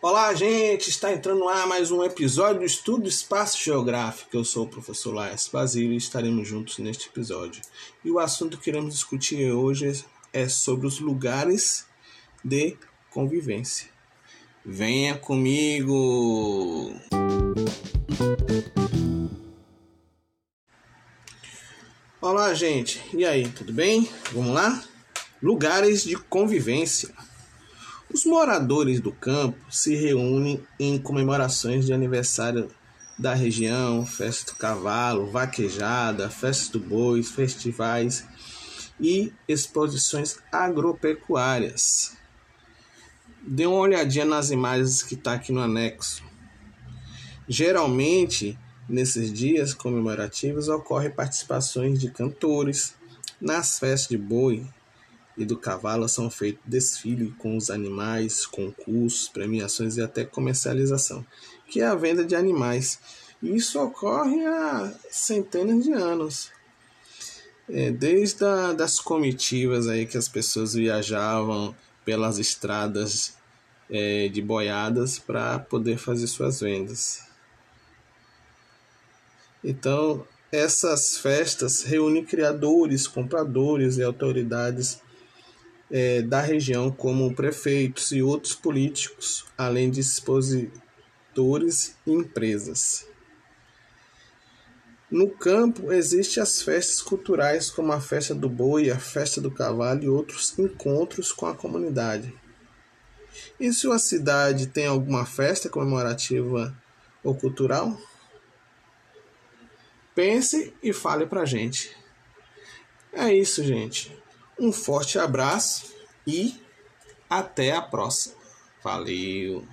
Olá, gente! Está entrando lá mais um episódio do Estudo Espaço Geográfico. Eu sou o professor Laes Basílio e estaremos juntos neste episódio. E o assunto que iremos discutir hoje é sobre os lugares de convivência. Venha comigo! Olá, gente! E aí, tudo bem? Vamos lá? Lugares de convivência. Os moradores do campo se reúnem em comemorações de aniversário da região, festa do cavalo, vaquejada, festa do boi, festivais e exposições agropecuárias. Dê uma olhadinha nas imagens que está aqui no anexo. Geralmente, nesses dias comemorativos, ocorrem participações de cantores nas festas de boi, e do cavalo são feitos desfile com os animais, concursos, premiações e até comercialização, que é a venda de animais. Isso ocorre há centenas de anos. É, desde a, das comitivas aí que as pessoas viajavam pelas estradas é, de boiadas para poder fazer suas vendas. Então, essas festas reúnem criadores, compradores e autoridades é, da região, como prefeitos e outros políticos, além de expositores e empresas. No campo existem as festas culturais, como a festa do boi, a festa do cavalo e outros encontros com a comunidade. E se a cidade tem alguma festa comemorativa ou cultural? Pense e fale pra gente. É isso, gente. Um forte abraço e até a próxima. Valeu!